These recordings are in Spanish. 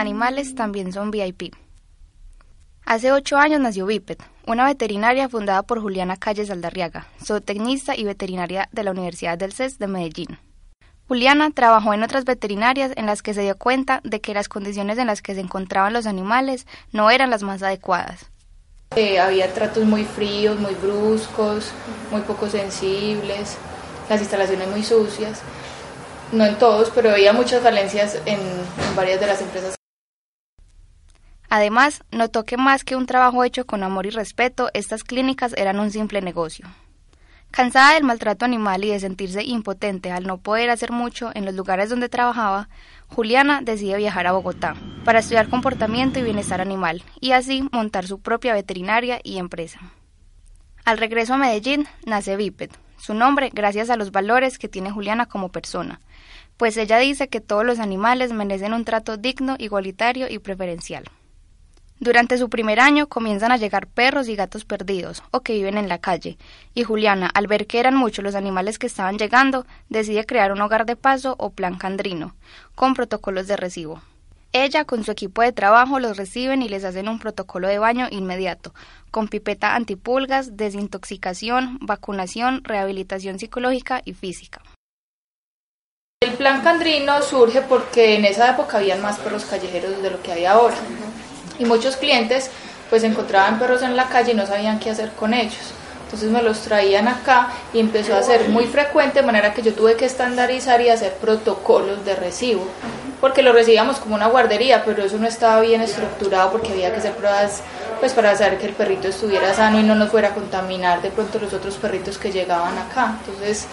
Animales también son VIP. Hace ocho años nació Biped, una veterinaria fundada por Juliana Calles Aldarriaga, zootecnista y veterinaria de la Universidad del CES de Medellín. Juliana trabajó en otras veterinarias en las que se dio cuenta de que las condiciones en las que se encontraban los animales no eran las más adecuadas. Eh, había tratos muy fríos, muy bruscos, muy poco sensibles, las instalaciones muy sucias. No en todos, pero había muchas falencias en, en varias de las empresas. Además, notó que más que un trabajo hecho con amor y respeto, estas clínicas eran un simple negocio. Cansada del maltrato animal y de sentirse impotente al no poder hacer mucho en los lugares donde trabajaba, Juliana decide viajar a Bogotá para estudiar comportamiento y bienestar animal y así montar su propia veterinaria y empresa. Al regreso a Medellín nace Biped, su nombre gracias a los valores que tiene Juliana como persona, pues ella dice que todos los animales merecen un trato digno, igualitario y preferencial. Durante su primer año comienzan a llegar perros y gatos perdidos o que viven en la calle, y Juliana, al ver que eran muchos los animales que estaban llegando, decide crear un hogar de paso o plan candrino, con protocolos de recibo. Ella con su equipo de trabajo los reciben y les hacen un protocolo de baño inmediato, con pipeta antipulgas, desintoxicación, vacunación, rehabilitación psicológica y física. El plan candrino surge porque en esa época habían más perros callejeros de lo que hay ahora y muchos clientes pues encontraban perros en la calle y no sabían qué hacer con ellos. Entonces me los traían acá y empezó a ser muy frecuente, de manera que yo tuve que estandarizar y hacer protocolos de recibo, porque lo recibíamos como una guardería, pero eso no estaba bien estructurado porque había que hacer pruebas pues para saber que el perrito estuviera sano y no nos fuera a contaminar de pronto los otros perritos que llegaban acá. Entonces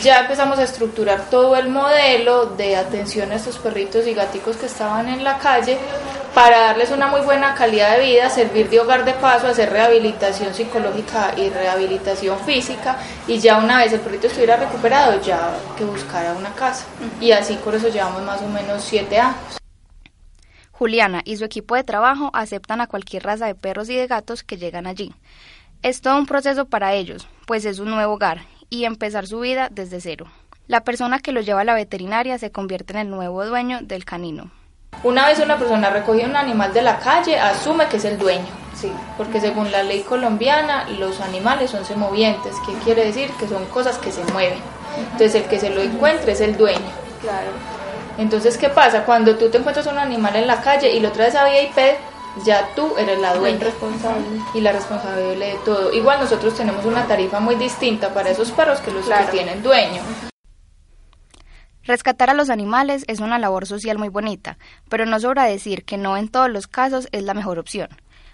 ya empezamos a estructurar todo el modelo de atención a estos perritos y gaticos que estaban en la calle para darles una muy buena calidad de vida, servir de hogar de paso, hacer rehabilitación psicológica y rehabilitación física y ya una vez el perrito estuviera recuperado ya que buscara una casa y así por eso llevamos más o menos siete años. Juliana y su equipo de trabajo aceptan a cualquier raza de perros y de gatos que llegan allí. Es todo un proceso para ellos, pues es un nuevo hogar y empezar su vida desde cero. La persona que lo lleva a la veterinaria se convierte en el nuevo dueño del canino. Una vez una persona recoge un animal de la calle, asume que es el dueño, sí, porque según la ley colombiana los animales son semovientes, que quiere decir que son cosas que se mueven. Entonces el que se lo encuentre es el dueño. Claro. Entonces, ¿qué pasa? Cuando tú te encuentras un animal en la calle y lo traes a VIP, ya tú eres la dueña responsable. y la responsable de todo. Igual nosotros tenemos una tarifa muy distinta para esos perros que los que tienen dueño. Rescatar a los animales es una labor social muy bonita, pero no sobra decir que no en todos los casos es la mejor opción.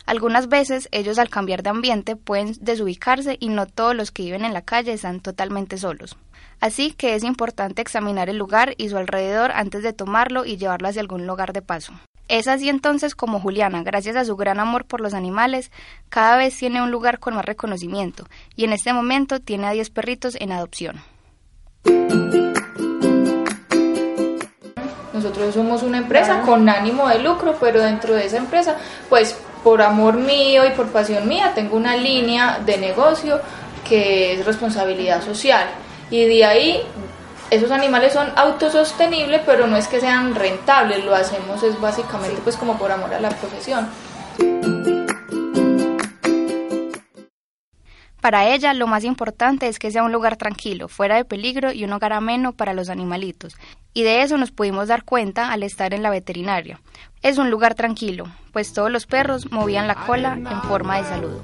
Algunas veces ellos al cambiar de ambiente pueden desubicarse y no todos los que viven en la calle están totalmente solos. Así que es importante examinar el lugar y su alrededor antes de tomarlo y llevarlo hacia algún lugar de paso. Es así entonces como Juliana, gracias a su gran amor por los animales, cada vez tiene un lugar con más reconocimiento y en este momento tiene a 10 perritos en adopción. Nosotros somos una empresa con ánimo de lucro, pero dentro de esa empresa, pues por amor mío y por pasión mía, tengo una línea de negocio que es responsabilidad social. Y de ahí esos animales son autosostenibles, pero no es que sean rentables, lo hacemos es básicamente pues como por amor a la profesión. Para ella lo más importante es que sea un lugar tranquilo, fuera de peligro y un hogar ameno para los animalitos. Y de eso nos pudimos dar cuenta al estar en la veterinaria. Es un lugar tranquilo, pues todos los perros movían la cola en forma de saludo.